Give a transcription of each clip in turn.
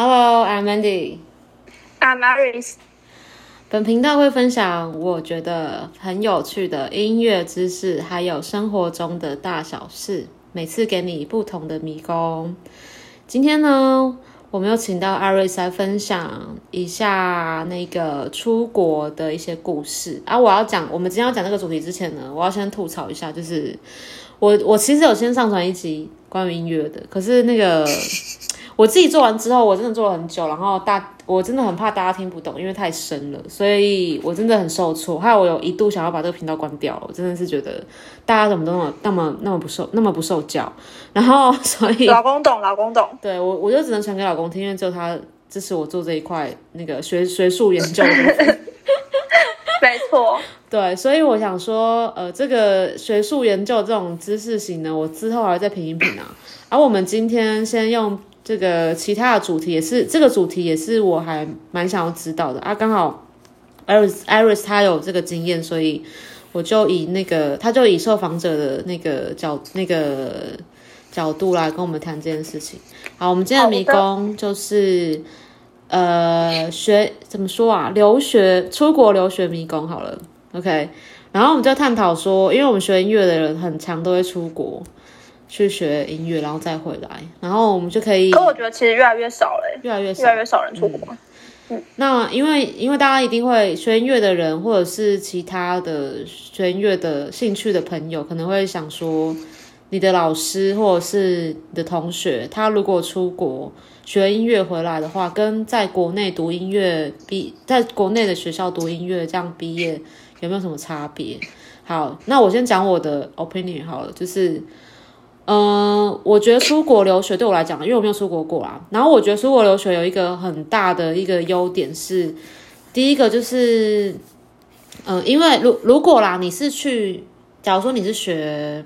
Hello，I'm Mandy。I'm Aris。本频道会分享我觉得很有趣的音乐知识，还有生活中的大小事，每次给你不同的迷宫。今天呢，我们又请到 Aris 来分享一下那个出国的一些故事啊。我要讲，我们今天要讲这个主题之前呢，我要先吐槽一下，就是我我其实有先上传一集关于音乐的，可是那个我自己做完之后，我真的做了很久，然后大我真的很怕大家听不懂，因为太深了，所以我真的很受挫。还有我有一度想要把这个频道关掉，我真的是觉得大家怎么都那么那么那么不受那么不受教，然后所以老公懂，老公懂。对我我就只能传给老公听，因为只有他支持我做这一块那个学学术研究的部分。没错，对，所以我想说，呃，这个学术研究这种知识型呢，我之后还会再品一品啊。而我们今天先用这个其他的主题，也是这个主题也是我还蛮想要知道的啊。刚好 Iris Iris 他有这个经验，所以我就以那个他就以受访者的那个角那个角度来跟我们谈这件事情。好，我们今天的迷宫就是。呃，学怎么说啊？留学出国留学迷宫好了，OK。然后我们就探讨说，因为我们学音乐的人很强，都会出国去学音乐，然后再回来，然后我们就可以可我觉得其实越来越少了、欸，越来越少越来越少人出国。那因为因为大家一定会学音乐的人，或者是其他的学音乐的兴趣的朋友，可能会想说，你的老师或者是你的同学，他如果出国学音乐回来的话，跟在国内读音乐毕，在国内的学校读音乐这样毕业有没有什么差别？好，那我先讲我的 opinion 好了，就是。嗯，我觉得出国留学对我来讲，因为我没有出国过啦。然后我觉得出国留学有一个很大的一个优点是，第一个就是，嗯，因为如如果啦，你是去，假如说你是学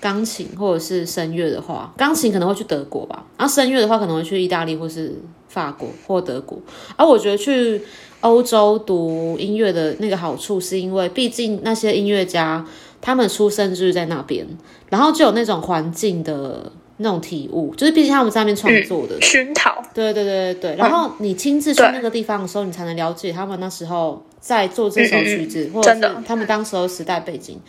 钢琴或者是声乐的话，钢琴可能会去德国吧，然后声乐的话可能会去意大利或是法国或德国。而我觉得去欧洲读音乐的那个好处，是因为毕竟那些音乐家。他们出生就是在那边，然后就有那种环境的那种体悟，就是毕竟他们在那边创作的、嗯、熏陶。对对对对对。然后你亲自去那个地方的时候，你才能了解他们那时候在做这首曲子，或者是他们当时候时代背景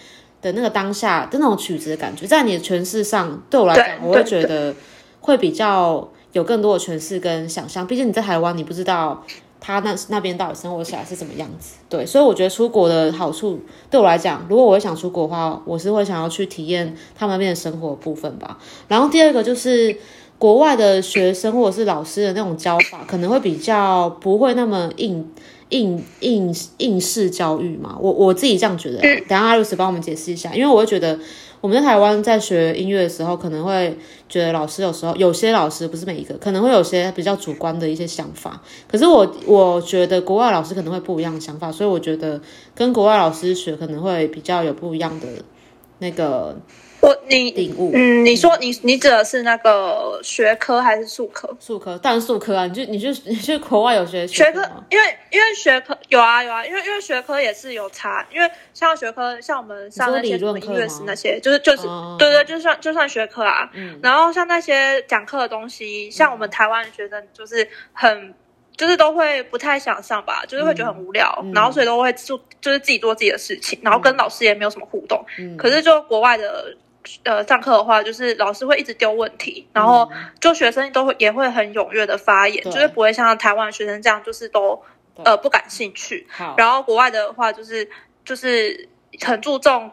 的那个当下的那种曲子的感觉，在你的诠释上，对我来讲，我会觉得会比较有更多的诠释跟想象。毕竟你在台湾，你不知道。他那那边到底生活起来是怎么样子？对，所以我觉得出国的好处对我来讲，如果我想出国的话，我是会想要去体验他们那边的生活部分吧。然后第二个就是国外的学生或者是老师的那种教法，可能会比较不会那么硬硬硬硬式教育嘛。我我自己这样觉得、啊。等下阿露斯帮我们解释一下，因为我会觉得。我们在台湾在学音乐的时候，可能会觉得老师有时候有些老师不是每一个，可能会有些比较主观的一些想法。可是我我觉得国外老师可能会不一样的想法，所以我觉得跟国外老师学可能会比较有不一样的那个我你领悟。嗯，你说你你指的是那个学科还是术科？术科当然术科啊，你就你就你去国外有学学科吗？，因为因为学科有啊有啊，因为因为学科也是有差，因为像学科像我们上那些什么音乐史那些，就是就是、哦对对，就算就算学科啊。嗯然后像那些讲课的东西，像我们台湾的学生就是很。就是都会不太想上吧，就是会觉得很无聊，嗯然后所以都会做，就是自己做自己的事情，然后跟老师也没有什么互动。嗯可是就国外的呃上课的话，就是老师会一直丢问题，然后就学生都会也会很踊跃的发言，就是不会像台湾学生这样，就是都呃不感兴趣。然后国外的话，就是就是很注重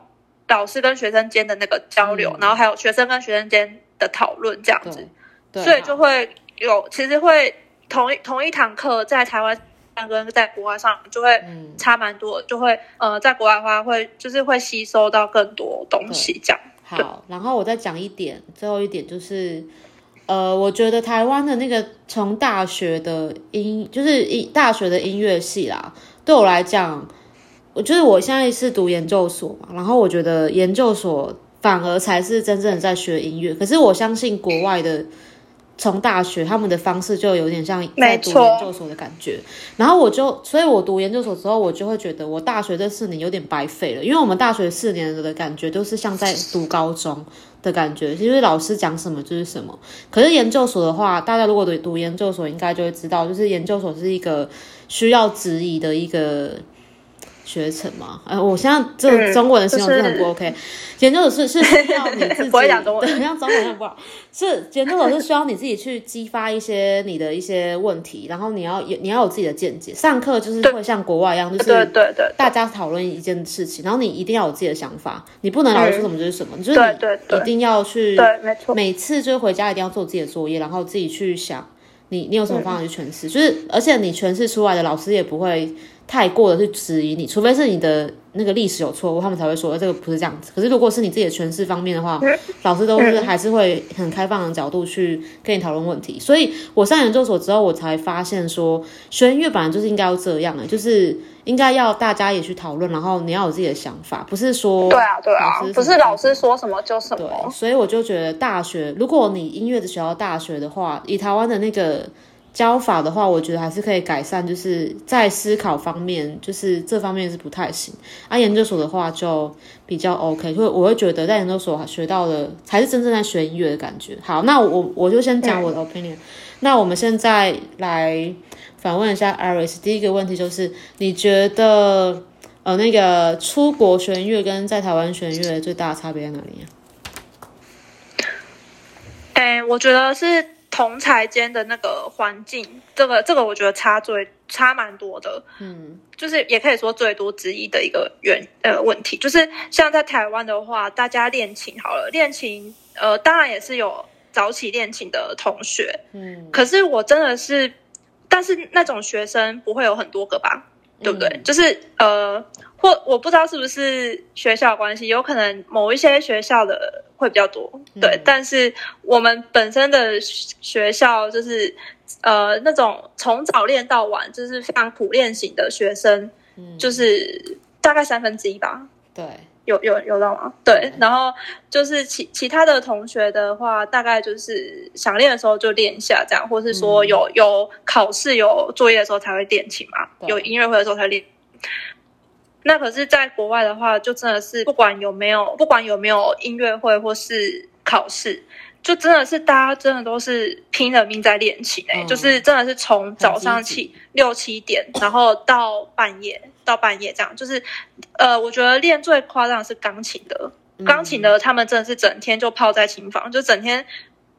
老师跟学生间的那个交流，嗯。然后还有学生跟学生间的讨论这样子，对，所以就会有其实会同一同一堂课在台湾上跟在国外上就会嗯。差蛮多，就会呃在国外的话会就是会吸收到更多东西这样。好，然后我再讲一点，最后一点就是，呃，我觉得台湾的那个从大学的音，就是音大学的音乐系啦，对我来讲，我就是我现在是读研究所嘛，然后我觉得研究所反而才是真正的在学音乐，可是我相信国外的从大学他们的方式就有点像在读研究所的感觉，然后我就，所以我读研究所之后，我就会觉得我大学这四年有点白费了，因为我们大学四年的感觉都是像在读高中的感觉，就是老师讲什么就是什么。可是研究所的话，大家如果读读研究所，应该就会知道，就是研究所是一个需要质疑的一个。学程嘛，呃，我现在这个中文的形容真的很不 OK。研究所是 是需要你自己，不会讲中文。对，像中文很不好。是研究所是需要你自己去激发一些你的一些问题，然后你要有你要有自己的见解。上课就是会像国外一样，就是对对对，大家讨论一件事情，然后你一定要有自己的想法，你不能老师说什么就是什么，就是你一定要去，对，没错，每次就是回家一定要做自己的作业，然后自己去想你你有什么方法去诠释，就是而且你诠释出来的老师也不会太过的去质疑你，除非是你的那个历史有错误，他们才会说这个不是这样子。可是如果是你自己的诠释方面的话，老师都是还是会很开放的角度去跟你讨论问题。所以我上研究所之后，我才发现说，学音乐本来就是应该要这样的，就是应该要大家也去讨论，然后你要有自己的想法，不是说对啊对啊不是老师说什么就什么对，么，所以我就觉得大学，如果你音乐的学校大学的话，以台湾的那个教法的话，我觉得还是可以改善，就是在思考方面，就是这方面是不太行。啊，研究所的话就比较 OK，所以我会觉得在研究所学到的才是真正在学音乐的感觉。好，那我我就先讲我的 opinion、那我们现在来反问一下 Iris，第一个问题就是你觉得呃那个出国学音乐跟在台湾学音乐最大的差别在哪里啊？哎，我觉得是同才间的那个环境，这个这个我觉得差最差蛮多的，嗯。就是也可以说最多之一的一个原呃问题，就是像在台湾的话，大家练琴好了，练琴呃当然也是有早起练琴的同学，嗯。可是我真的是，但是那种学生不会有很多个吧，对不对？就是呃，或我不知道是不是学校关系，有可能某一些学校的会比较多，对。但是我们本身的学校就是呃那种从早练到晚，就是非常苦练型的学生，嗯，就是大概三分之一吧。对，有有有到吗？对，然后就是其其他的同学的话，大概就是想练的时候就练一下这样，或是说有、有考试有作业的时候才会练琴嘛，有音乐会的时候才练。那可是，在国外的话，就真的是不管有没有，不管有没有音乐会或是考试，就真的是大家真的都是拼了命在练琴哎、嗯就是真的是从早上起六七点，然后到半夜到半夜这样，就是呃，我觉得练最夸张的是钢琴的，钢琴的他们真的是整天就泡在琴房，就整天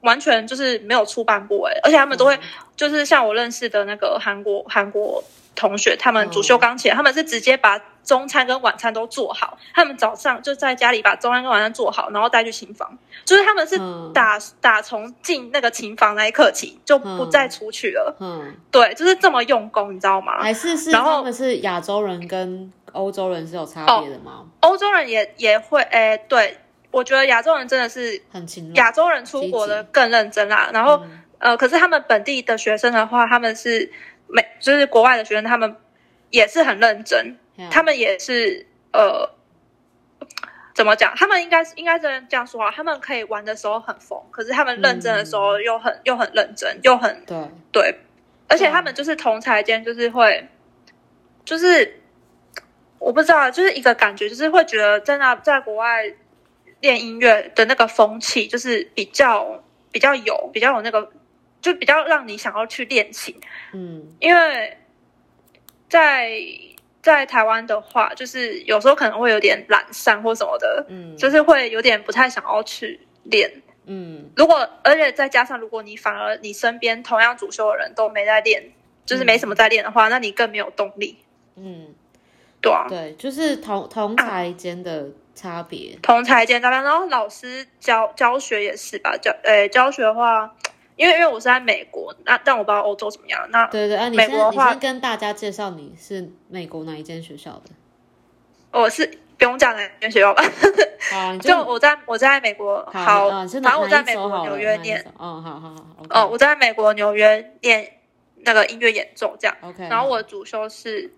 完全就是没有出半步哎、而且他们都会、嗯。就是像我认识的那个韩国韩国同学，他们主修嗯钢琴，他们是直接把中餐跟晚餐都做好，他们早上就在家里把中餐跟晚餐做好，然后带去琴房，就是他们是嗯。打、打从进那个琴房那一刻起就不嗯再出去了，嗯，对，就是这么用功，你知道吗？还是是然后他们是亚洲人跟欧洲人是有差别的吗？欧洲人也也会，诶，对我觉得亚洲人真的是很勤劳，亚洲人出国的更认真啦，然后。嗯。呃，可是他们本地的学生的话，他们是美，就是国外的学生，他们也是很认真，呀他们也是呃，怎么讲？他们应该是应该这样说啊，他们可以玩的时候很疯，可是他们认真的时候又很、又很认真，又很对，对，而且他们就是同才间就是会，就是我不知道，就是一个感觉，就是会觉得在那在国外练音乐的那个风气，就是比较比较有比较有那个，就比较让你想要去练琴，嗯。因为在在台湾的话，就是有时候可能会有点懒散或什么的，嗯，就是会有点不太想要去练。嗯。如果而且再加上，如果你反而你身边同样主修的人都没在练，就是没什么在练的话，那你更没有动力，嗯，对啊。对，就是同同才间的差别，同才间差别，然后老师教教学也是吧，教呃教学的话，因为因为我是在美国，那但我不知道欧洲怎么样。那对对啊，你先美国的话你先跟大家介绍你是美国哪一间学校的，我是不用讲哪间学校吧，就我在我在美国，好，反正我在美国纽约念，哦，好好好哦，我在美国纽约念那个音乐演奏这样，OK，然后我主修是，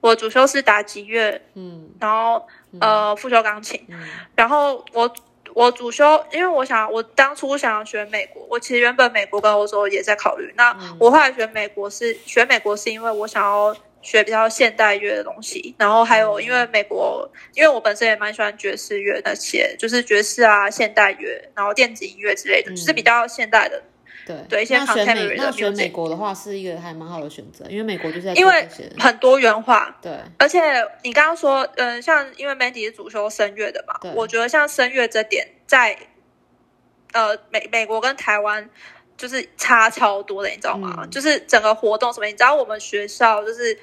我主修是打击乐，嗯。然后呃副修钢琴，嗯。然后我我主修，因为我想我当初想要学美国，我其实原本美国跟欧洲也在考虑。那我后来学美国是学美国是因为我想要学比较现代乐的东西，然后还有因为美国，因为我本身也蛮喜欢爵士乐那些，就是爵士啊、现代乐，然后电子音乐之类的，就是比较现代的。对。对，一些那选 contemporary 美的那选美国的话是一个还蛮好的选择，因为美国就是在因为很多元化，对。而且你刚刚说，嗯、像因为 Mandy 是主修声乐的嘛，我觉得像声乐这点在呃美美国跟台湾就是差超多的，你知道吗？嗯。就是整个活动什么，你知道我们学校就是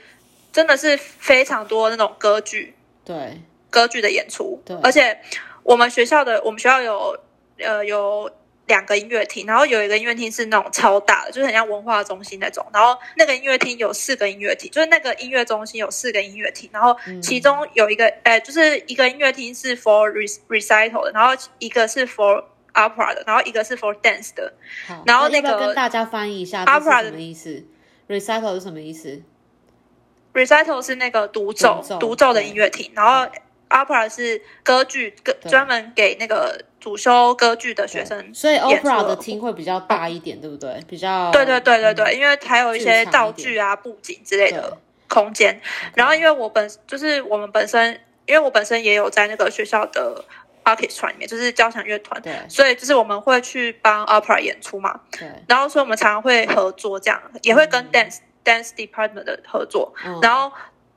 真的是非常多那种歌剧。对。歌剧的演出。对，而且我们学校的我们学校有呃有两个音乐厅，然后有一个音乐厅是那种超大的，就是很像文化中心那种，然后那个音乐厅有四个音乐厅，就是那个音乐中心有四个音乐厅，然后嗯其中有一个呃就是一个音乐厅是 for re- recital 的，然后一个是 for opera 的，然后一个是 for dance 的，好，然后那个跟大家翻译一下 opera 什么意思？recital 是什么意思？recital 是那个独奏独奏的音乐厅，然后 opera 是歌剧，歌专门给那个主修歌剧的学生所以 opera 的厅会比较大一点，对不对？比较对对对对对，嗯因为还有一些道具啊、布景之类的空间。然后因为我本就是我们本身，因为我本身也有在那个学校的 orchestra 里面，就是交响乐团，对。所以就是我们会去帮 opera 演出嘛。对，然后所以我们常常会合作，这样也会跟嗯。dance、dance department 的合作。嗯。然后，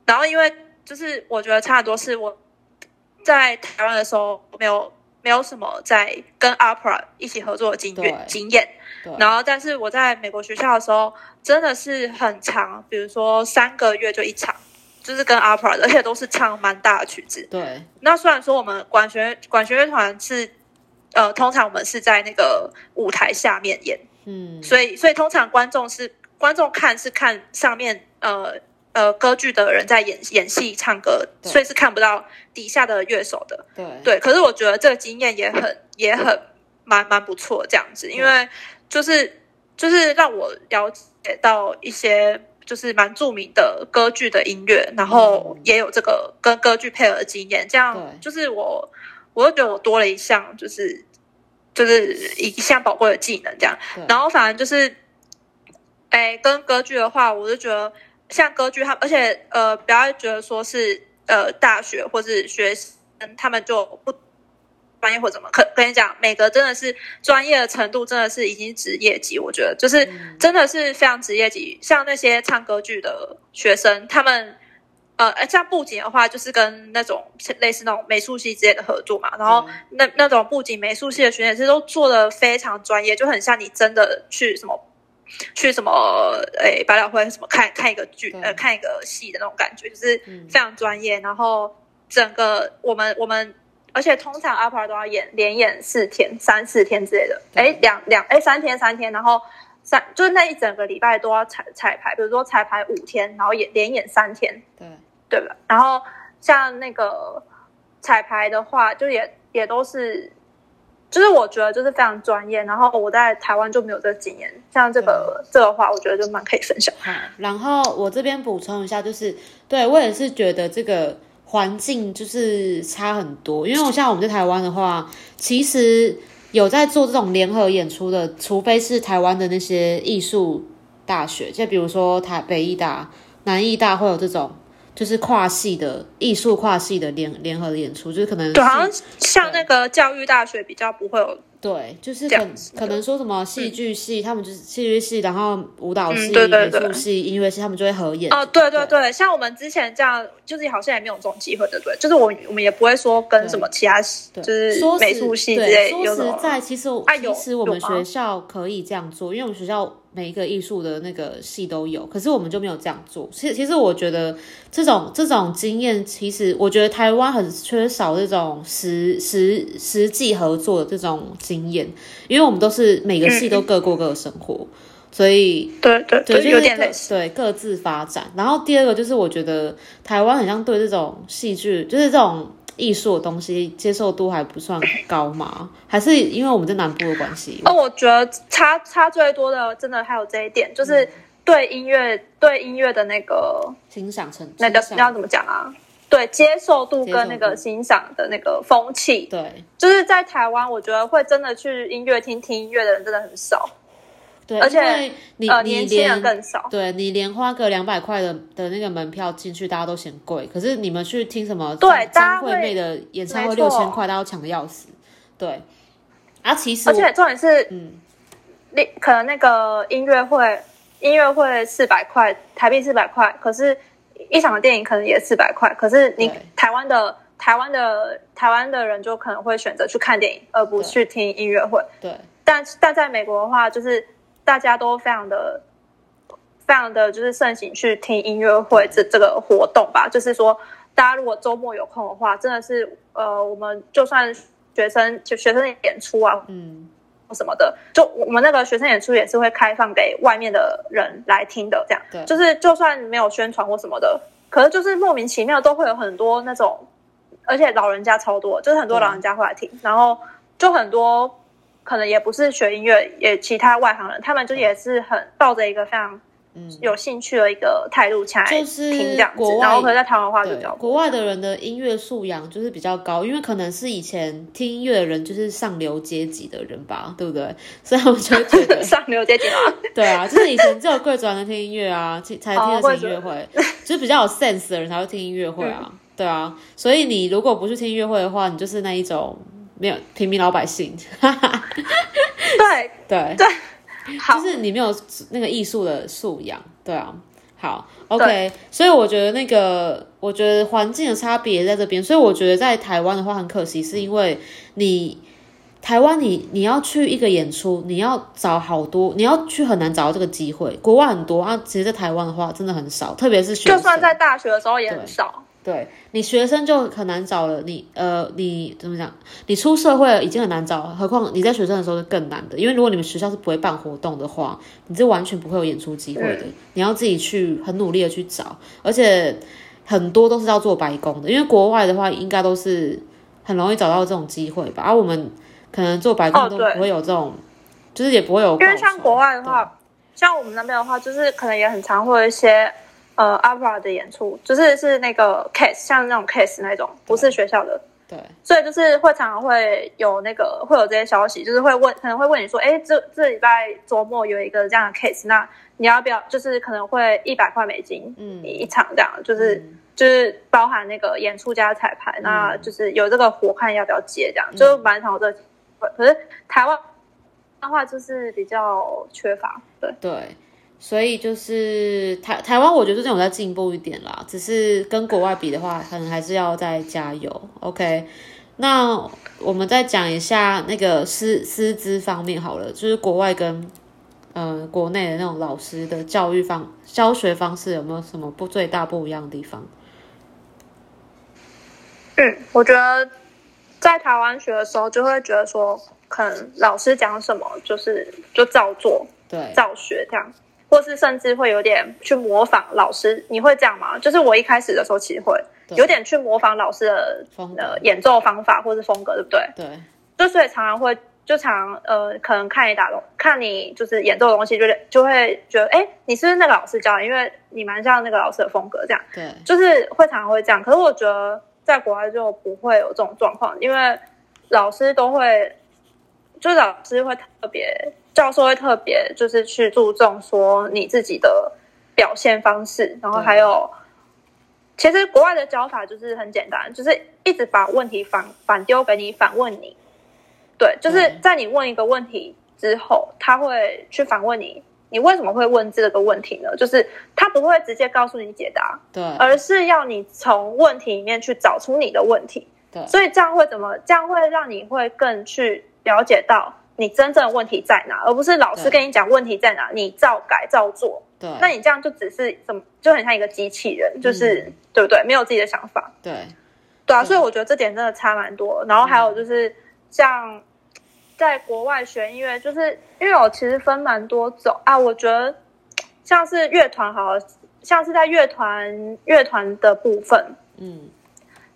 然后因为就是我觉得差很多，是我在台湾的时候没有没有什么在跟 opera 一起合作的经验经验。对然后，但是我在美国学校的时候，真的是很长，比如说三个月就一场，就是跟 opera 的，而且都是唱蛮大的曲子。对那虽然说我们管弦管弦乐团是，呃，通常我们是在那个舞台下面演，嗯，所以所以通常观众是观众看是看上面呃呃歌剧的人在演演戏唱歌，所以是看不到底下的乐手的。对。对，可是我觉得这个经验也很也很蛮蛮不错这样子，因为就是就是让我了解到一些就是蛮著名的歌剧的音乐，然后嗯。也有这个跟歌剧配合的经验，这样就是我我又觉得我多了一项就是就是一项宝贵的技能这样，然后反正就是，哎，跟歌剧的话，我就觉得像歌剧他，而且呃，不要觉得说是呃大学或是学生他们就不专业或怎么，可跟你讲，每个真的是专业的程度真的是已经职业级，我觉得就是嗯真的是非常职业级。像那些唱歌剧的学生，他们。呃，像布景的话，就是跟那种类似那种美术系之类的合作嘛，然后那那种布景美术系的学姐其实都做的非常专业，就很像你真的去什么去什么诶百老汇什么看看一个剧呃看一个戏的那种感觉，就是嗯。非常专业。然后整个我们我们而且通常 opera 都要演连演四天三四天之类的，对。诶两两诶三天三天，然后三就是那一整个礼拜都要彩彩排，比如说彩排五天，然后演连演三天，对。对吧？然后像那个彩排的话，就也也都是，就是我觉得就是非常专业。然后我在台湾就没有这个经验，像这个这个话，我觉得就蛮可以分享。好，然后我这边补充一下，就是对我也是觉得这个环境就是差很多，因为我像我们在台湾的话，其实有在做这种联合演出的，除非是台湾的那些艺术大学，就比如说台北艺大、南艺大会有这种。就是跨系的艺术跨系的联联合的演出，就是可能对，好像像那个教育大学比较不会有，对，就是可这可能说什么戏剧系，他们就是戏剧系，然后舞蹈系、嗯对对对美术系、音乐系，他们就会合演。哦，对对对，像我们之前这样，就是好像也没有这种机会，对不对？就是我我们也不会说跟什么其他就是美术系之对类说实在，其实其实我们学校可以这样做，因为我们学校每一个艺术的那个系都有，可是我们就没有这样做。其实其实我觉得这种这种经验，其实我觉得台湾很缺少这种实实实际合作的这种经验，因为我们都是每个系都各过各的生活，所以。对对对，就是。对各自发展。然后第二个就是，我觉得台湾很像对这种戏剧，就是这种艺术的东西接受度还不算高嘛？还是因为我们在南部的关系？哦，我觉得差差最多的，真的还有这一点，就是嗯对音乐对音乐的那个欣赏程度那叫欣赏那要怎么讲啊？对接受度跟那个欣赏的那个风气，对就是在台湾，我觉得会真的去音乐厅听音乐的人真的很少，对，而且你、呃，你年轻人连更少。对你连花个两百块的的那个门票进去，大家都嫌贵。可是你们去听什么对张惠妹的演唱会六千块，大家都抢的要死。对，啊，其实而且重点是，嗯，那可能那个音乐会，音乐会四百块，台币四百块，可是一场电影可能也四百块，可是你台湾的台湾的台湾的人就可能会选择去看电影，而不去听音乐会。对但但在美国的话，就是大家都非常的、非常的就是盛行去听音乐会这这个活动吧。就是说，大家如果周末有空的话，真的是呃，我们就算学生就学生的演出啊嗯，什么的，就我们那个学生演出也是会开放给外面的人来听的。这样，对就是就算没有宣传或什么的，可是就是莫名其妙都会有很多那种，而且老人家超多，就是很多老人家会来听，然后就很多可能也不是学音乐，也其他外行人，他们就也是很抱着一个非常嗯有兴趣的一个态度前来就是听这样子国，外然后可能在台湾的话就对比较，国外的人的音乐素养就是比较高，因为可能是以前听音乐的人就是上流阶级的人吧，对不对？所以我们就觉得，上流阶级嘛，对啊，就是以前只有贵族才能听音乐啊，才听得哦起音乐会，就是比较有 sense 的人才会听音乐会啊，嗯对啊，所以你如果不去听音乐会的话，你就是那一种没有平民老百姓，对对，对，好。就，是你没有那个艺术的素养，对啊。好，OK，所以我觉得那个，我觉得环境的差别在这边，所以我觉得在台湾的话很可惜，是因为你台湾你你要去一个演出，你要找好多，你要去很难找到这个机会，国外很多啊，其实，在台湾的话真的很少，特别是就算在大学的时候也很少。对你学生就很难找了，你呃，你怎么讲？你出社会了已经很难找，何况你在学生的时候是更难的。因为如果你们学校是不会办活动的话，你是完全不会有演出机会的。你要自己去很努力的去找，而且很多都是要做白工的。因为国外的话，应该都是很容易找到这种机会吧。而、我们可能做白工都不会有这种，就是也不会有。因为像国外的话，像我们那边的话，就是可能也很常会有一些呃 opera 的演出，就是是那个 case，像那种 case 那种，不是学校的，对所以就是会常常会有那个会有这些消息，就是会问，可能会问你说，哎，这这礼拜周末有一个这样的 case，那你要不要？就是可能会一百块美金，嗯一场这样，就是。嗯就是包含那个演出加彩排，那就是有这个活看要不要接这样，就蛮常有这个。可是台湾的话就是比较缺乏，对。对，所以就是台台湾，我觉得最近有在进步一点啦，只是跟国外比的话，可能还是要再加油。OK，那我们再讲一下那个师师资方面好了，就是国外跟呃国内的那种老师的教育方教学方式有没有什么不最大不一样的地方？嗯，我觉得在台湾学的时候，就会觉得说，可能老师讲什么就是就照做、对照学这样，或是甚至会有点去模仿老师。你会这样吗？就是我一开始的时候，其实会有点去模仿老师的呃演奏方法或是风格，对不对？对就所以常常会就常呃，可能看你打东，看你就是演奏的东西，就就会觉得，哎，你是不是那个老师教的？因为你蛮像那个老师的风格，这样对就是会常常会这样。可是我觉得在国外就不会有这种状况，因为老师都会，就是老师会特别，教授会特别，就是去注重说你自己的表现方式，然后还有。其实国外的教法就是很简单，就是一直把问题反反丢给你，反问你。对，就是在你问一个问题之后，他会去反问你，你为什么会问这个问题呢？就是他不会直接告诉你解答，对而是要你从问题里面去找出你的问题。对所以这样会怎么？这样会让你会更去了解到你真正的问题在哪，而不是老师跟你讲问题在哪，你照改照做。对。那你这样就只是怎么，就很像一个机器人，就是、对不对？没有自己的想法。对。对啊，所以我觉得这点真的差蛮多。然后还有就是像在国外学音乐，就是因为我其实分蛮多种。啊，我觉得像是乐团好，像是在乐团乐团的部分，嗯。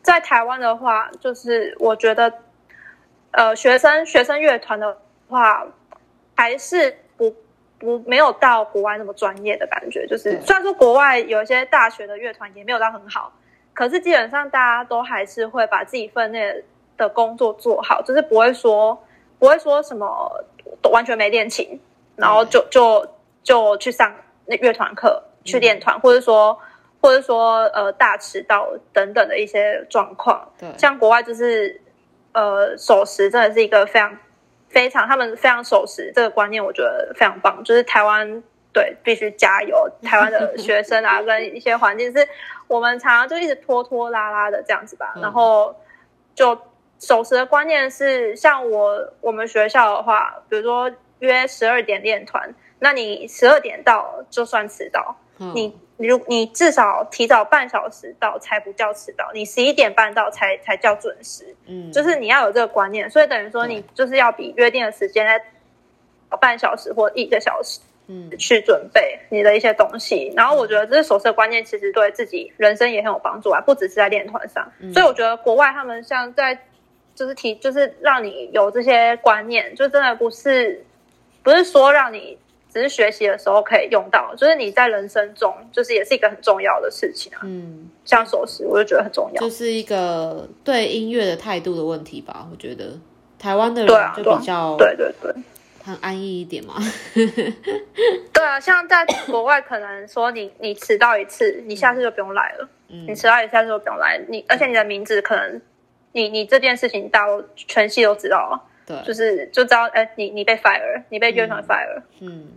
在台湾的话，就是我觉得呃学生学生乐团的话，还是不。不没有到国外那么专业的感觉，就是虽然说国外有一些大学的乐团也没有到很好，可是基本上大家都还是会把自己分内的工作做好，就是不会说不会说什么完全没练琴，然后就就就去上那乐团课去练团，或者说或者说呃大迟到等等的一些状况。对，像国外就是呃守时真的是一个非常非常他们非常守时这个观念，我觉得非常棒。就是台湾对必须加油，台湾的 学生啊跟一些环境是。我们常常就一直拖拖拉拉的这样子吧，然后就守时的观念是，像我我们学校的话，比如说约十二点练团，那你十二点到就算迟到，你如你至少提早半小时到才不叫迟到，你十一点半到才才叫准时，嗯，就是你要有这个观念，所以等于说你就是要比约定的时间在半小时或一个小时。嗯，去准备你的一些东西，然后我觉得这是守时的观念，其实对自己人生也很有帮助啊，不只是在练团上。所以我觉得国外他们像在就是提，就是让你有这些观念，就真的不是不是说让你只是学习的时候可以用到，就是你在人生中就是也是一个很重要的事情啊。嗯，像守时，我就觉得很重要，就是一个对音乐的态度的问题吧。我觉得台湾的人就比较对对对。很安逸一点嘛？对啊，像在国外，可能说你你迟到一次，你下次就不用来了。嗯，你迟到一次，下次就不用来。你而且你的名字可能，你你这件事情大陆全系都知道了。对，就是就知道，哎，你你被 fire，你被乐团 fire。嗯，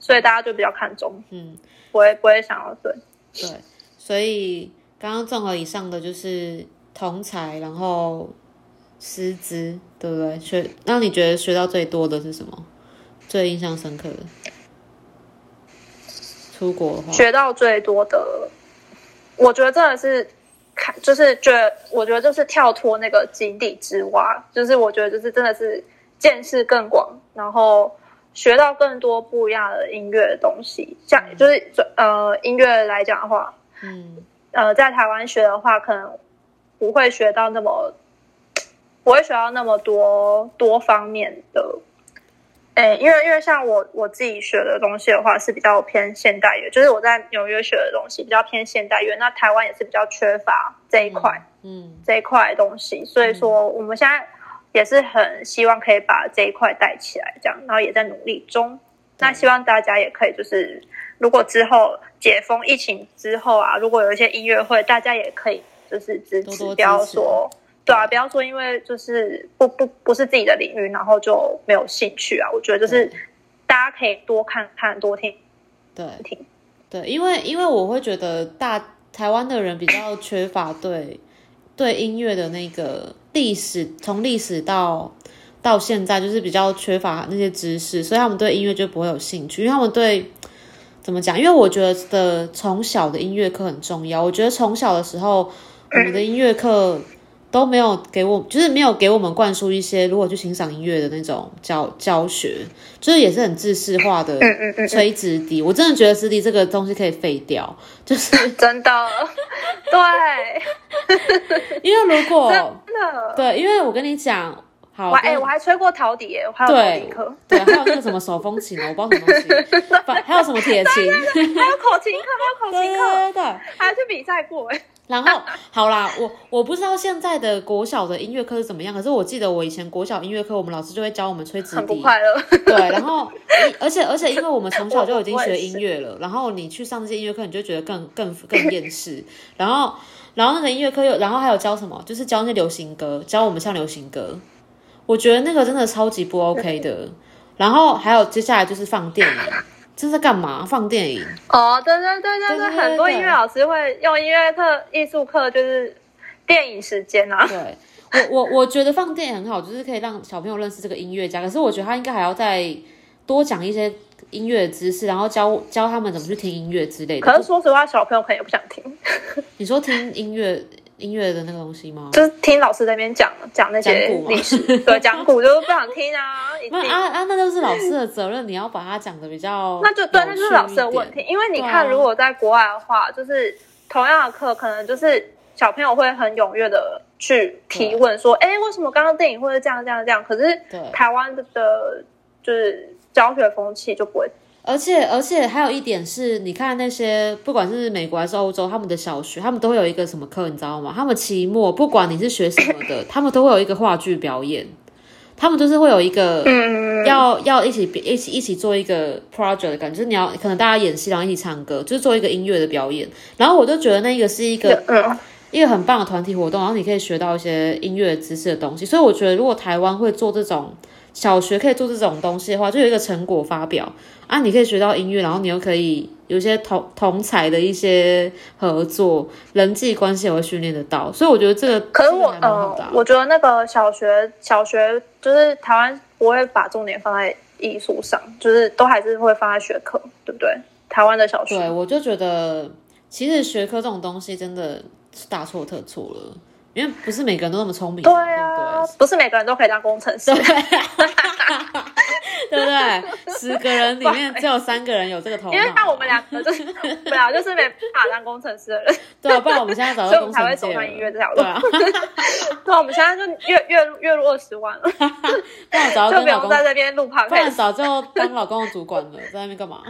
所以大家就比较看重。嗯，不会不会想要对对，所以刚刚综合以上的就是同才，然后。师资对不对？学那你觉得学到最多的是什么？最印象深刻的？出国的话，学到最多的，我觉得真的是看，就是觉得，我觉得就是跳脱那个井底之蛙，就是我觉得就是真的是见识更广，然后学到更多不一样的音乐的东西。像就是呃音乐来讲的话，嗯呃在台湾学的话，可能不会学到那么。不会学到那么多多方面的，诶，因为因为像我我自己学的东西的话是比较偏现代乐，就是我在纽约学的东西比较偏现代乐，那台湾也是比较缺乏这一块，嗯，这一块东西，所以说我们现在也是很希望可以把这一块带起来，这样，然后也在努力中。那希望大家也可以就是，如果之后解封疫情之后啊，如果有一些音乐会，大家也可以就是支持，不要说。对啊，不要说因为就是不不不是自己的领域，然后就没有兴趣啊。我觉得就是大家可以多看看多听，对听对，因为因为我会觉得大台湾的人比较缺乏对对音乐的那个历史，从历史到到现在就是比较缺乏那些知识，所以他们对音乐就不会有兴趣。因为他们对怎么讲？因为我觉得从小的音乐课很重要。我觉得从小的时候，我们的音乐课。都没有给我，就是没有给我们灌输一些如果去欣赏音乐的那种教教学，就是也是很知识化的吹直笛。我真的觉得直笛这个东西可以废掉，就是真的，对，因为如果对，因为我跟你讲，好，哎，我还吹过陶笛，我还有陶笛课，对，还有那个什么手风琴我不知道什么东西，还有什么铁琴，还有口琴课，还有口琴课，对，还去比赛过，哎。然后好啦，我我不知道现在的国小的音乐课是怎么样，可是我记得我以前国小音乐课，我们老师就会教我们吹直笛，不快乐。对，然后而且 而且，因为我们从小就已经学音乐了，然后你去上这些音乐课，你就觉得更更更厌世。然后然后那个音乐课又，然后还有教什么？就是教那些流行歌，教我们唱流行歌。我觉得那个真的超级不 OK 的。然后还有接下来就是放电影。这是干嘛？放电影哦，对对对对对，很多音乐老师会用音乐课、艺术课，就是电影时间啊。对，我我我觉得放电影很好，就是可以让小朋友认识这个音乐家。可是我觉得他应该还要再多讲一些音乐知识，然后教教他们怎么去听音乐之类的。可是说实话，小朋友可能也不想听。你说听音乐？音乐的那个东西吗？就是听老师在那边讲讲那些历史，对，讲古就是不想听啊。那啊啊，那就是老师的责任，你要把它讲的比较，那就对，那就是老师的问题。因为你看，如果在国外的话，就是同样的课，可能就是小朋友会很踊跃的去提问，说：“哎，为什么刚刚电影会这样这样这样？”可是台湾的就是教学风气就不会而且而且还有一点是，你看那些不管是美国还是欧洲，他们的小学他们都会有一个什么课，你知道吗？他们期末不管你是学什么的，他们都会有一个话剧表演，他们就是会有一个嗯，要要一起一起一起做一个 project 的感觉，就是你要可能大家演戏，然后一起唱歌，就是做一个音乐的表演。然后我就觉得那个是一个嗯，一个很棒的团体活动，然后你可以学到一些音乐知识的东西。所以我觉得，如果台湾会做这种小学可以做这种东西的话，就有一个成果发表啊，你可以学到音乐，然后你又可以有一些同同才的一些合作，人际关系也会训练得到。所以我觉得这个可是我这个还蛮好的啊、，呃我觉得那个小学小学就是台湾不会把重点放在艺术上，就是都还是会放在学科，对不对？台湾的小学，对，我就觉得其实学科这种东西真的是大错特错了，因为不是每个人都那么聪明，对对啊不，不是每个人都可以当工程师对？，对 对不对？十个人里面只有三个人有这个头脑，因为像我们两个就是本来就是没办法当工程师的人，对啊，不然我们现在早所以我们就工程界才会走上音乐了。这条路对。啊，对，我们现在就月月入月入二十万了，不然我早就就不用在这边录不然。早就当老公的主管了，在那边干嘛？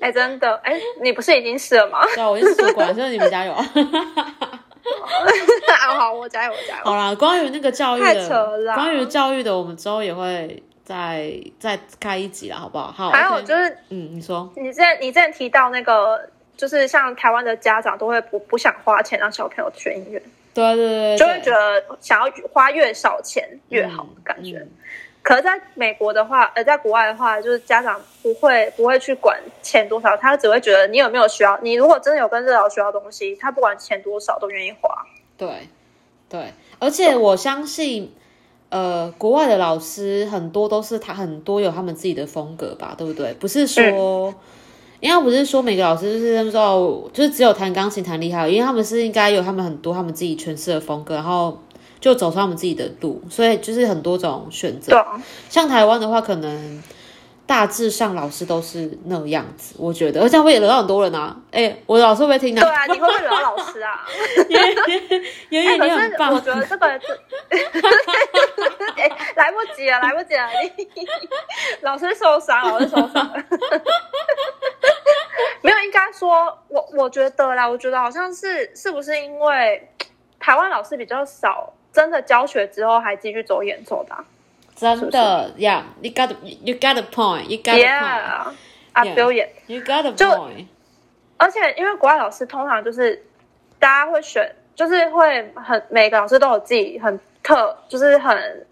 哎，真的，哎，你不是已经是了吗？对啊，我就是主管，所以你们加油。好好，我加油，我加油。好啦，关于那个教育太的，扯了关于教育的，我们之后也会再再开一集了，好不好？好，还有就是，嗯，你说，你之前你之前提到那个，就是像台湾的家长都会不不想花钱让小朋友学音乐，对对对对，就会觉得想要花越少钱越好的感觉。嗯可是在美国的话，呃，在国外的话，就是家长不会不会去管钱多少，他只会觉得你有没有需要。你如果真的有跟这老学到东西，他不管钱多少都愿意花。对对，而且我相信，呃，国外的老师很多都是他很多有他们自己的风格吧，对不对？不是说，应该不是说每个老师就是那时候就是只有弹钢琴弹厉害，因为他们是应该有他们很多他们自己诠释的风格，然后就走上他们自己的路，所以就是很多种选择像台湾的话，可能大致上老师都是那样子，我觉得，而且会惹到很多人啊。哎、我老师会不会听呢？对啊，你会不会惹到老师啊？圆圆，哎，可是我。觉得这个，哎，来不及了，来不及了，你老师受伤，老师受伤了。没有，应该说，我我觉得啦，我觉得好像是是不是因为台湾老师比较少，真的教学之后还继续走演奏的啊、真的呀、y o u got you got a point，you got Yeah 表演。point，you got a 就 point。而且因为国外老师通常就是大家会选，就是会很每个老师都有自己很特，就是很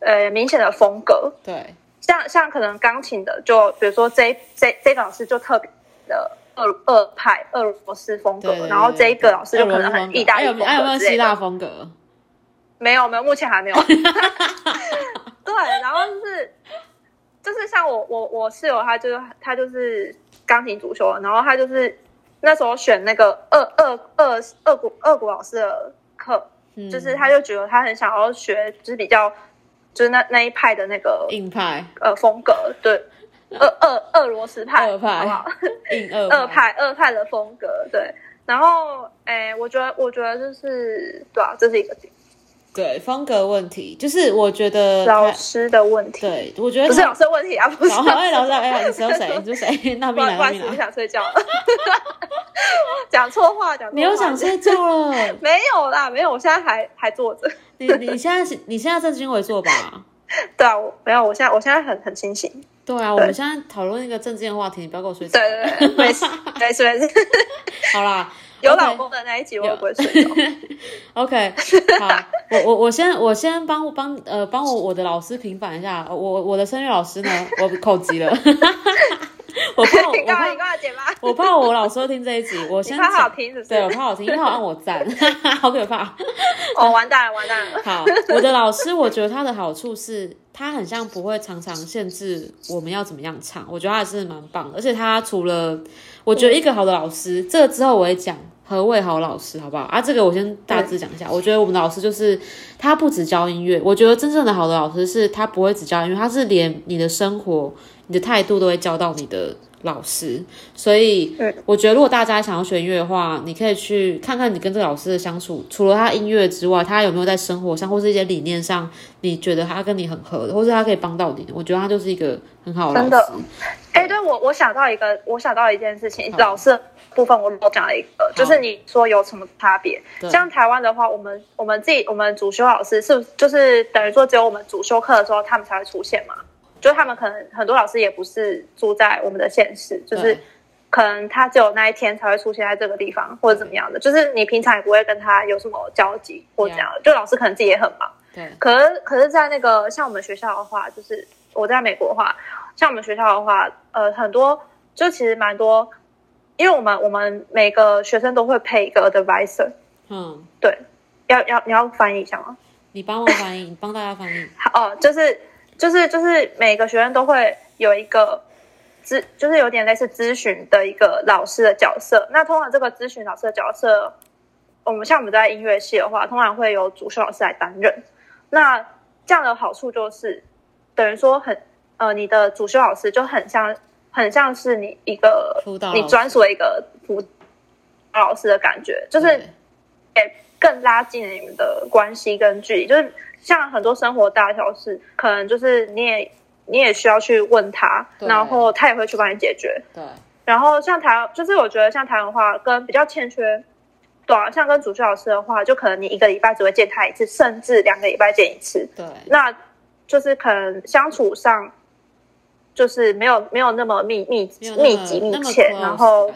呃明显的风格。对像像可能钢琴的，就比如说这这这个老师就特别的俄俄派俄罗斯风格，对对对然后这一个老师就可能很意大利风还有还有没有。希腊风格？没有没有，目前还没有。对，然后就是就是像我我我室友，他就是他就是钢琴主修，然后他就是那时候选那个二二二二国二国老师的课，嗯。就是他就觉得他很想要学，就是比较就是那那一派的那个硬派、呃风格，对，俄俄俄罗斯派，二派。好不好？硬二二派二派的风格，对。然后，哎，我觉得，我觉得就是，对啊，这是一个点，对风格问题，就是我觉得老他师的问题，对，我觉得不是老师的问题啊，不是然后哎，老师哎，你说谁？你说谁？那不边来，那边好意思，我。想睡觉了，讲错话，讲错话，你又想睡觉了？没有啦，没有，我现在还还坐着。你你现在是你现在正襟危坐吧？对啊，我没有，我现在我现在很很清醒。对啊，我们现在讨论一个正经的话题，你不要跟我睡觉。对对对，没事没事没事。好啦，有老公的那一集我也不会睡着。OK，好，我我我先我先帮帮呃帮我我的老师平反一下，我我的声乐老师呢，我口急了，我怕我 你我？怕？我怕我老师会听这一集，我先好讲，听是不对我是？怕好听，因为好按我赞，好可怕。哦，完蛋了，完蛋了。好，我的老师，我觉得他的好处是，他很像不会常常限制我们要怎么样唱，我觉得他还是蛮棒的。而且他除了，我觉得一个好的老师，这个之后我会讲何谓好老师，好不好？啊，这个我先大致讲一下。我觉得我们的老师就是他不只教音乐，我觉得真正的好的老师是他不会只教音乐，他是连你的生活、你的态度都会教到你的老师，所以我觉得如果大家想要学音乐的话，你可以去看看你跟这个老师的相处，除了他音乐之外，他有没有在生活上或是一些理念上，你觉得他跟你很合的，或是他可以帮到你，我觉得他就是一个很好的老师。哎，对我我想到一个，我想到一件事情，老师部分我我讲了一个，就是你说有什么差别？像台湾的话，我们我们自己我们主修老师是就是等于说只有我们主修课的时候他们才会出现嘛。就他们可能很多老师也不是住在我们的县市，就是可能他只有那一天才会出现在这个地方或者怎么样的，就是你平常也不会跟他有什么交集或怎样的。就老师可能自己也很忙，对。可是可是在那个像我们学校的话，就是我在美国的话，像我们学校的话，呃，很多就其实蛮多，因为我们我们每个学生都会配一个 advisor，嗯，对，要要你要翻译一下吗？你帮我翻译，你帮大家翻译。好 哦，就是。就是就是每个学生都会有一个咨，就是有点类似咨询的一个老师的角色。那通常这个咨询老师的角色，我们像我们在音乐系的话，通常会有主修老师来担任。那这样的好处就是，等于说很呃，你的主修老师就很像很像是你一个你专属的一个辅导老师的感觉，就是也更拉近了你们的关系跟距离，就是。像很多生活大小事，可能就是你也你也需要去问他，然后他也会去帮你解决。对。然后像台湾，就是我觉得像台湾话跟比较欠缺，对，像跟主修老师的话，就可能你一个礼拜只会见他一次，甚至两个礼拜见一次。对。那就是可能相处上，就是没有没有那么密密密集密切，然后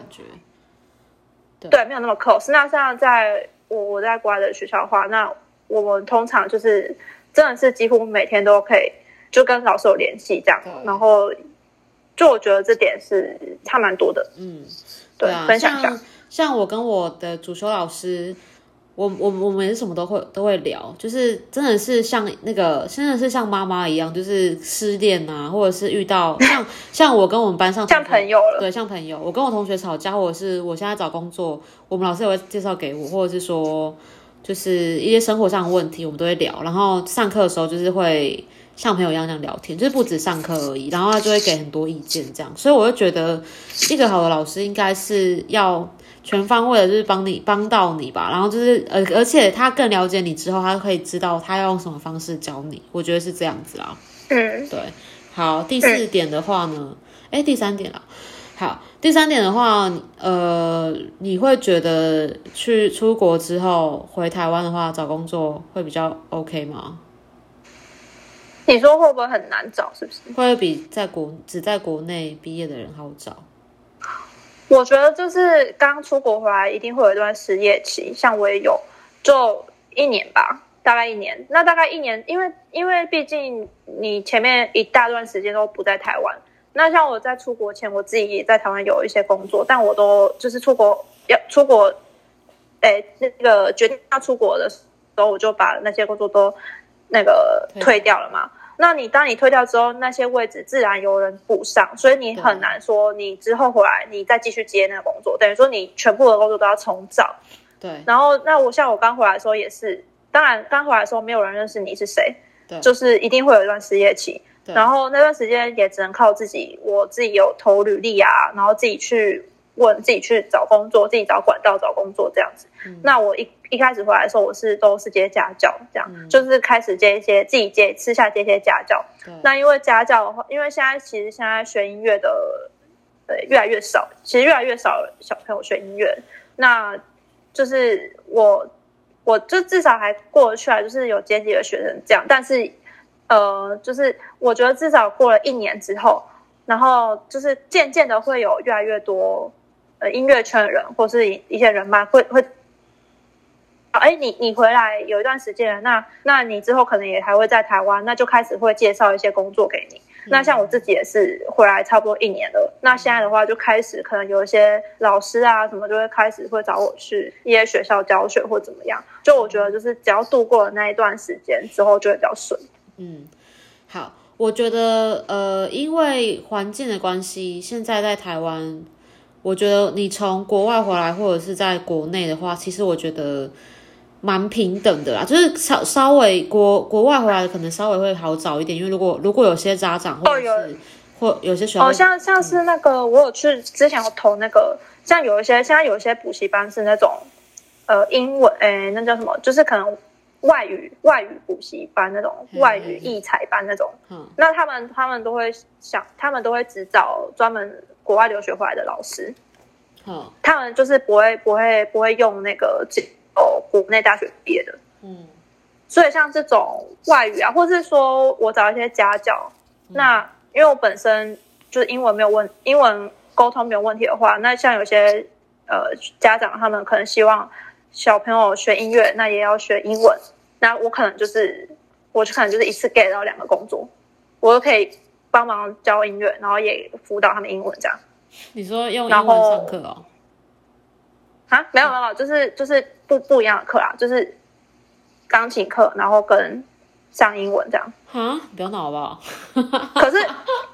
对，没有那么 close。那像在我我在国外的学校的话，那。我们通常就是真的是几乎每天都可以就跟老师有联系这样，然后就我觉得这点是差蛮多的。嗯，对啊，分享一下。像我跟我的主修老师，我我我们什么都会都会聊，就是真的是像那个真的是像妈妈一样，就是失恋啊，或者是遇到像像我跟我们班上像朋友了，对，像朋友。我跟我同学吵架，或者是我现在找工作，我们老师也会介绍给我，或者是说。就是一些生活上的问题，我们都会聊。然后上课的时候，就是会像朋友一样这样聊天，就是不止上课而已。然后他就会给很多意见，这样。所以我就觉得，一个好的老师应该是要全方位的，就是帮你帮到你吧。然后就是呃，而且他更了解你之后，他可以知道他要用什么方式教你。我觉得是这样子啦。嗯，对。好，第四点的话呢，哎，第三点了。好，第三点的话，呃，你会觉得去出国之后回台湾的话，找工作会比较 OK 吗？你说会不会很难找？是不是？会比在国只在国内毕业的人好找？我觉得就是刚出国回来，一定会有一段失业期。像我也有，就一年吧，大概一年。那大概一年，因为因为毕竟你前面一大段时间都不在台湾。那像我在出国前，我自己也在台湾有一些工作，但我都就是出国要出国，哎，那个决定要出国的时候，我就把那些工作都那个退掉了嘛。那你当你退掉之后，那些位置自然有人补上，所以你很难说你之后回来你再继续接那个工作，等于说你全部的工作都要重找。对。然后那我像我刚回来的时候也是，当然刚回来的时候没有人认识你是谁，对，就是一定会有一段失业期。然后那段时间也只能靠自己，我自己有投履历啊，然后自己去问，自己去找工作，自己找管道找工作这样子。那我一一开始回来的时候，我是都是接家教，这样就是开始接一些自己接私下接一些家教。那因为家教的话，因为现在其实现在学音乐的呃越来越少，其实越来越少小朋友学音乐。那就是我我就至少还过得去啊，就是有接几个学生这样，但是。呃，就是我觉得至少过了一年之后，然后就是渐渐的会有越来越多呃音乐圈的人，或是一一些人脉会会，哎，你你回来有一段时间了，那那你之后可能也还会在台湾，那就开始会介绍一些工作给你。那像我自己也是回来差不多一年了，那现在的话就开始可能有一些老师啊什么就会开始会找我去一些学校教学或怎么样。就我觉得就是只要度过了那一段时间之后，就会比较顺。嗯，好，我觉得呃，因为环境的关系，现在在台湾，我觉得你从国外回来或者是在国内的话，其实我觉得蛮平等的啦，就是稍稍微国国外回来的可能稍微会好找一点，因为如果如果有些家长或者是或有些学校哦，像像是那个，我有去之前有投那个，像有一些现在有一些补习班是那种，呃，英文，诶，那叫什么？就是可能外语外语补习班那种，嗯外语艺才班那种。嗯。那他们他们都会想，他们都会只找专门国外留学回来的老师，好他们就是不会不会不会用那个哦国内大学毕业的。嗯。所以像这种外语啊，或是说我找一些家教，那因为我本身就是英文没有问，英文沟通没有问题的话，那像有些呃家长他们可能希望小朋友学音乐，那也要学英文，那我可能就是我就可能就是一次 get 到两个工作，我都可以帮忙教音乐，然后也辅导他们英文这样你说用然英文上课哦？啊，没有没有，就是就是不不一样的课啊，就是钢琴课，然后跟上英文这样。啊，不要闹好不好？可是，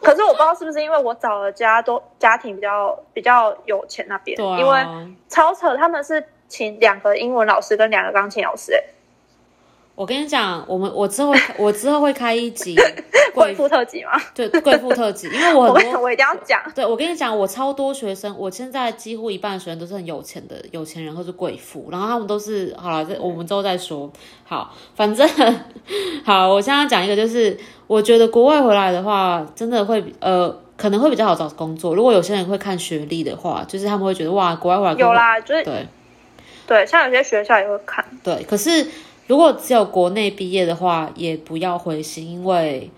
可是我不知道是不是因为我找的家都家庭比较比较有钱那边，对啊，因为超扯，他们是请两个英文老师跟两个钢琴老师、欸，我跟你讲，我们我之后我之后会开一集 贵贵妇特辑嘛。对贵妇特辑，因为我很多我一定要讲，对，我跟你讲，我超多学生，我现在几乎一半的学生都是很有钱的有钱人或是贵妇，然后他们都是好了，这我们之后再说。好，反正好，我现在讲一个，就是我觉得国外回来的话，真的会呃可能会比较好找工作。如果有些人会看学历的话，就是他们会觉得哇，国外回来有啦，就是对对，像有些学校也会看，对，可是如果只有国内毕业的话，也不要灰心，因为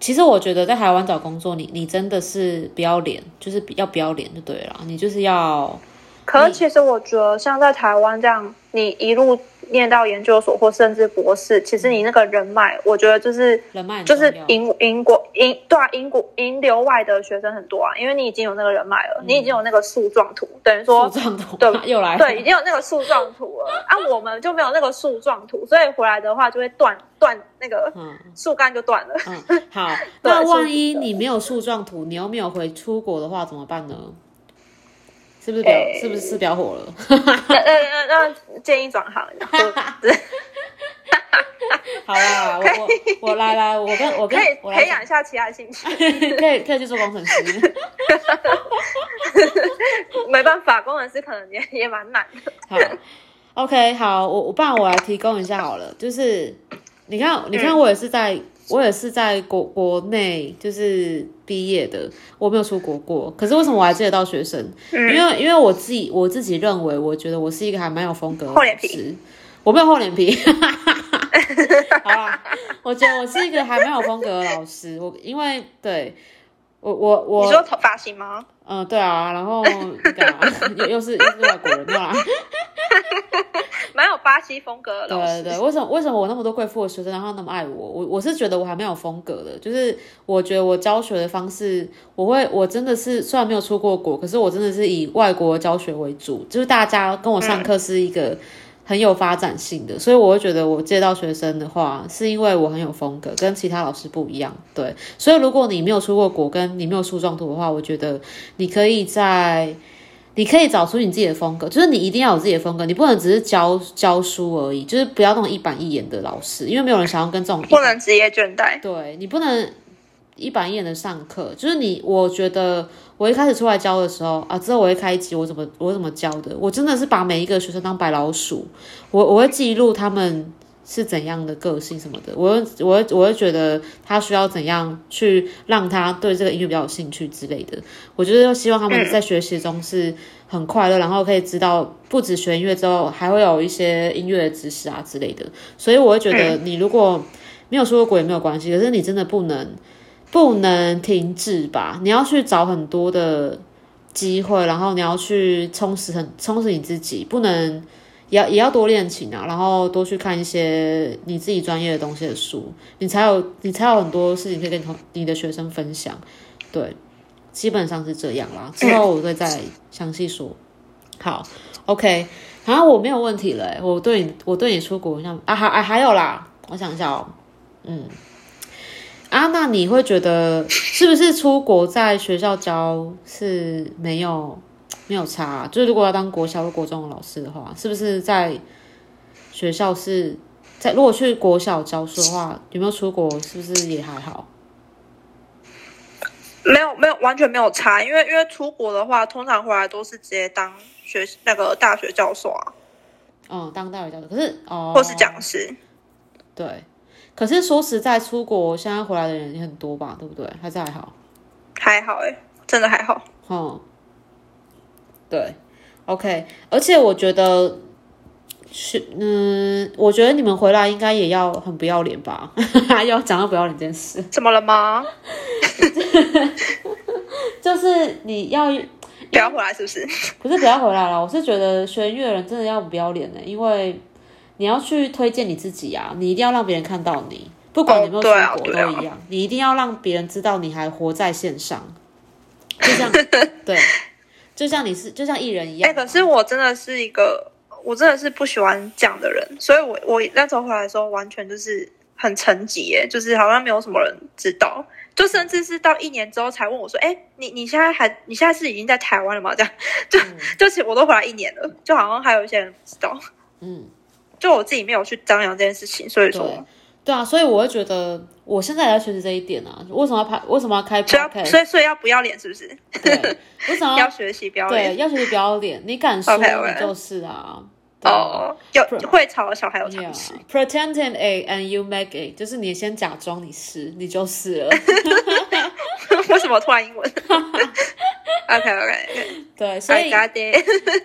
其实我觉得在台湾找工作，你你真的是不要脸，就是比要不要脸就对了，你就是要可是其实我觉得像在台湾这样，你一路念到研究所或甚至博士，其实你那个人脉，我觉得就是人脉就是英英国英对啊，英国英流外的学生很多啊，因为你已经有那个人脉了，你已经有那个树状图，等于说树状图对 又来了对，已经有那个树状图了。啊，我们就没有那个树状图，所以回来的话就会断断那个嗯树干就断了。嗯，好，那万一你没有树状图，你又没有回出国的话，怎么办呢？是不是比较、诶是不是是表火了？那那那那建议转行，就 好啦，我我我来来，我跟我跟可以我培养一下其他兴趣。可以可以去做工程师。没办法，工程师可能也也蛮难的。好，OK，好，我我不然我来提供一下好了，就是你看，你看我也是在，我也是在国国内就是毕业的，我没有出国过，可是为什么我还接得到学生？因为因为我自己我自己认为，我觉得我是一个还蛮有风格的厚脸皮老师，我没有厚脸皮。好啦，我觉得我是一个还蛮有风格的老师，我因为对我我我你说头发型吗？嗯，对啊，然后对啊，又又是又是外国人，对啊。蛮有巴西风格的。对对对，为什么为什么我那么多贵妇的学生，然后那么爱我？我我是觉得我还蛮有风格的，就是我觉得我教学的方式，我会我真的是虽然没有出过国，可是我真的是以外国教学为主，就是大家跟我上课是一个很有发展性的，所以我会觉得我接到学生的话，是因为我很有风格，跟其他老师不一样。对，所以如果你没有出过国，跟你没有出状图的话，我觉得你可以在。你可以找出你自己的风格，就是你一定要有自己的风格，你不能只是教教书而已，就是不要那种一板一眼的老师，因为没有人想要跟这种不能职业倦怠。对你不能一板一眼的上课，就是你，我觉得我一开始出来教的时候啊，之后我会开一集我怎么我怎么教的，我真的是把每一个学生当白老鼠，我我会记录他们是怎样的个性什么的，我会我会我会觉得他需要怎样去让他对这个音乐比较有兴趣之类的，我就是希望他们在学习中是很快乐，然后可以知道不止学音乐之后，还会有一些音乐的知识啊之类的，所以我会觉得你如果没有出过国也没有关系，可是你真的不能不能停止吧？你要去找很多的机会，然后你要去充实很充实你自己，不能也要也要多练琴啊，然后多去看一些你自己专业的东西的书，你才有你才有很多事情可以跟同你的学生分享。对，基本上是这样啦。之后我会再详细说。好，OK，好像我没有问题了欸、我对你我对你出国像啊还啊还有啦，我想一下哦，嗯。啊，那你会觉得是不是出国在学校教是没有没有差啊、就是如果要当国小或国中的老师的话，是不是在学校是在如果去国小教书的话，有没有出国是不是也还好？没有没有完全没有差，因为因为出国的话，通常回来都是直接当学那个大学教授啊，嗯，当大学教授，可是哦，或是讲师。对，可是说实在，出国现在回来的人也很多吧，对不对？还是还好？还好哎、真的还好。嗯，对，OK，而且我觉得是，嗯，我觉得你们回来应该也要很不要脸吧？要讲到不要脸这件事，怎么了吗？就是你要不要回来是不是？不是不要回来了，我是觉得学音乐人真的要不要脸呢，因为你要去推荐你自己啊，你一定要让别人看到你，不管你有没有出国都一样，你一定要让别人知道你还活在线上，就这样对，就像你是就像艺人一哎、样。哎。可是我真的是一个，我真的是不喜欢讲的人，所以我我那时候回来的时候，完全就是很沉寂耶，就是好像没有什么人知道，就甚至是到一年之后才问我说：“哎、你你现在还你现在是已经在台湾了吗？”这样，就、嗯。就其实我都回来一年了，就好像还有一些人不知道，嗯，就我自己没有去张扬这件事情，所以说，对啊，所以我会觉得我现在也在学习这一点啊，为什么要拍？为什么要开所以要 podcast？所以所以要不要脸是不是？对，为什么要 要学习不要脸对脸要学习不要脸？你敢说你就是啊。对哦，有会吵的小孩有 Yeah, 常识。pretending a and you make it，就是你先假装你是，你就是了。为什么突然英文？OK OK，对，所以。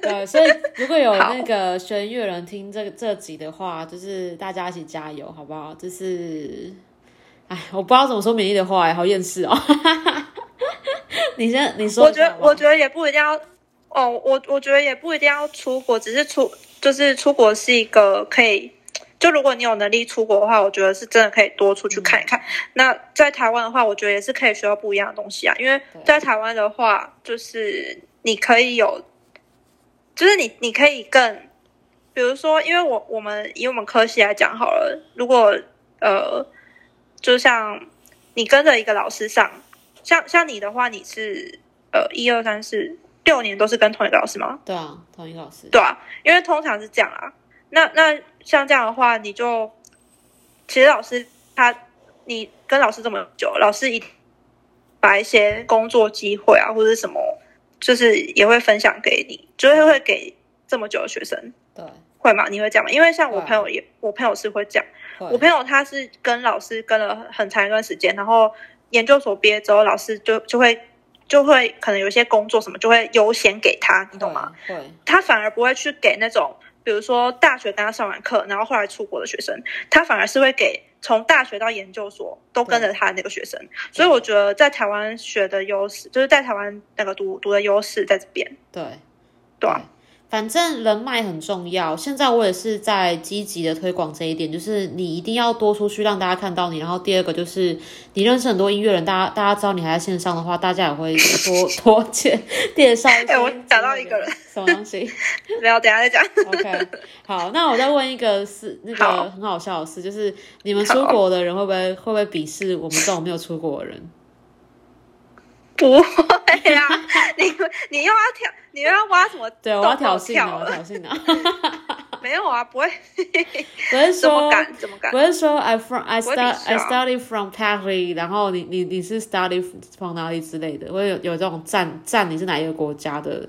对，所以如果有那个学音乐人听这个这集的话，就是大家一起加油，好不好？就是，哎，我不知道怎么说勉励的话，哎，好厌世哦。你先，你说我觉得我觉得也不一定要哦，我我觉得也不一定要出国，只是出就是出国是一个可以，就如果你有能力出国的话，我觉得是真的可以多出去看一看。那在台湾的话，我觉得也是可以学到不一样的东西啊，因为在台湾的话，就是你可以有，就是你你可以更，比如说，因为我我们以我们科系来讲好了，如果呃，就像你跟着一个老师上。像像你的话，你是呃一二三四六年都是跟同一个老师吗？对啊，同一个老师。对啊，因为通常是这样啊。那那像这样的话，你就其实老师他你跟老师这么久，老师一把一些工作机会啊或者什么，就是也会分享给你，就是会给这么久的学生，对，会吗？你会这样吗？因为像我朋友也，我朋友是会这样。我朋友他是跟老师跟了很长一段时间，然后研究所毕业之后，老师就就会就会可能有一些工作什么就会优先给他，你懂吗？？会，他反而不会去给那种，比如说大学跟他上完课，然后后来出国的学生，他反而是会给从大学到研究所都跟着他的那个学生。所以我觉得在台湾学的优势，就是在台湾那个读读的优势在这边，对。对啊反正人脉很重要。现在我也是在积极的推广这一点，就是你一定要多出去，让大家看到你。然后第二个就是你认识很多音乐人，大家大家知道你还在线上的话，大家也会多 多介介绍一些。哎我找到一个人，什么东西 没有，等下再讲。？OK，好，那我再问一个是那个很好笑的事，就是你们出国的人会不会会不会鄙视我们这种没有出国的人？不会啊，你你又要挑，你又要挖什么？对，我要挑衅啊，我挑衅啊！没有啊，不会，不是怎么说敢？怎么敢不？是说 I from I 视 I 啊 study from Paris，然后你你你是 study from 哪里之类的，会有有这种站站你是哪一个国家的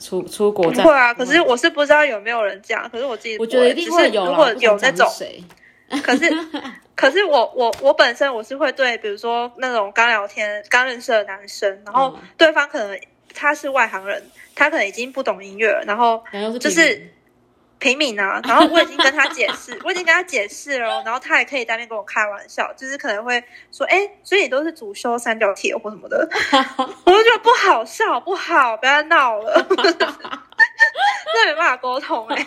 出出国站？不会啊，可是我是不知道有没有人这样，可是我自己我觉得一定会有如果有那种？可是 可是我我我本身我是会对，比如说那种刚聊天、刚认识的男生，然后嗯。对方可能他是外行人，他可能已经不懂音乐了，然后就是平民。啊，然后我已经跟他解释，我已经跟他解释了哦，然后他也可以当面跟我开玩笑，就是可能会说，哎，所以你都是主修三角铁或什么的，我就觉得不好笑，不好，不要闹了，那没办法沟通哎、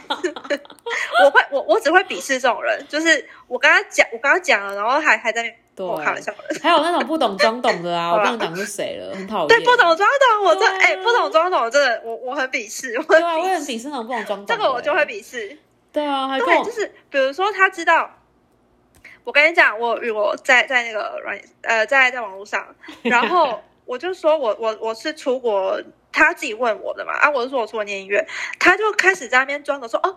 我会我我只会鄙视这种人，就是我跟他讲，我跟他讲了，然后还还在那边跟我开玩对，笑。还有那种不懂装懂的啊，我不能讲是谁了，很讨厌。对，不懂装懂，我这对啊哎、不懂装懂，真的，我我很鄙视，我很对啊，我很鄙视那种不懂装懂的。这个我就会鄙视。对啊，对，就是比如说他知道，我跟你讲，我与我在在那个软呃在在网络上，然后我就说我我我是出国，他自己问我的嘛，啊，我就说我出国念音乐，他就开始在那边装的说哦。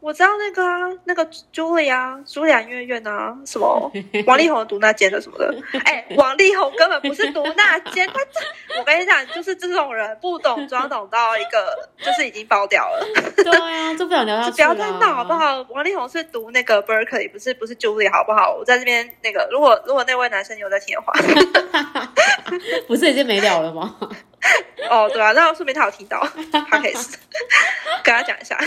我知道那个啊，那个朱莉啊，朱莉亚音乐院啊，什么 王力宏读那间的什么的。哎，王力宏根本不是读那间，他 这我跟你讲，就是这种人不懂装懂到一个，就是已经爆掉了。对啊，就不想聊下去 不要再闹好不好？王力宏是读那个 Berkeley，不是不是 Julie 好不好？我在这边那个，如果如果那位男生有在听的话，不是已经没了了吗？哦，对啊，那说明他有听到，他可以跟他讲一下，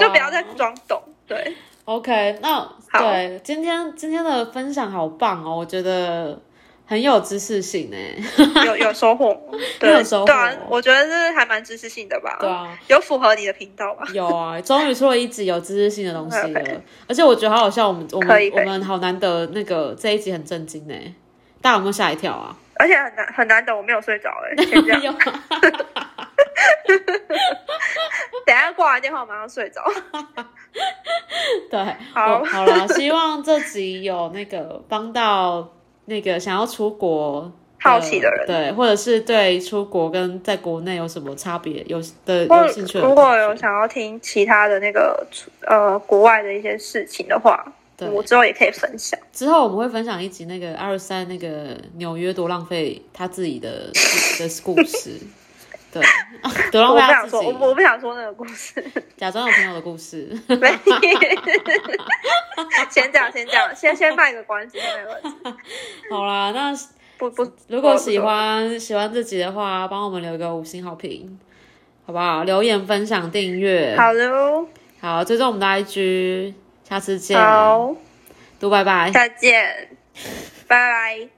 就不要再装懂。对，OK，那对今天今天的分享好棒哦，我觉得很有知识性哎，有有收获，有收获，对啊，我觉得是还蛮知识性的吧，对啊，有符合你的频道吧？有啊，终于出了一集有知识性的东西了，而且我觉得好好笑，我们我们我们好难得那个这一集很震惊哎，大家有没有吓一跳啊？而且很难很难等，我没有睡着哎，先这样。等下挂完电话，我马上睡着。对，好，好了，希望这集有那个帮到那个想要出国好奇的人，对，或者是对出国跟在国内有什么差别有的有兴趣。如果有想要听其他的那个呃国外的一些事情的话。我之后也可以分享。之后我们会分享一集那个二三那个纽约多浪费他自己的 的故事。对，多浪费他自己。我不想说那个故事。假装有朋友的故事。先讲，先讲，先先卖个关子，没问题。好啦，那不不，如果喜欢喜欢这集的话，帮我们留一个五星好评，好不好？留言、分享、订阅。好的。好，追踪我们的 IG。下次见，好，都拜拜，再见，拜拜。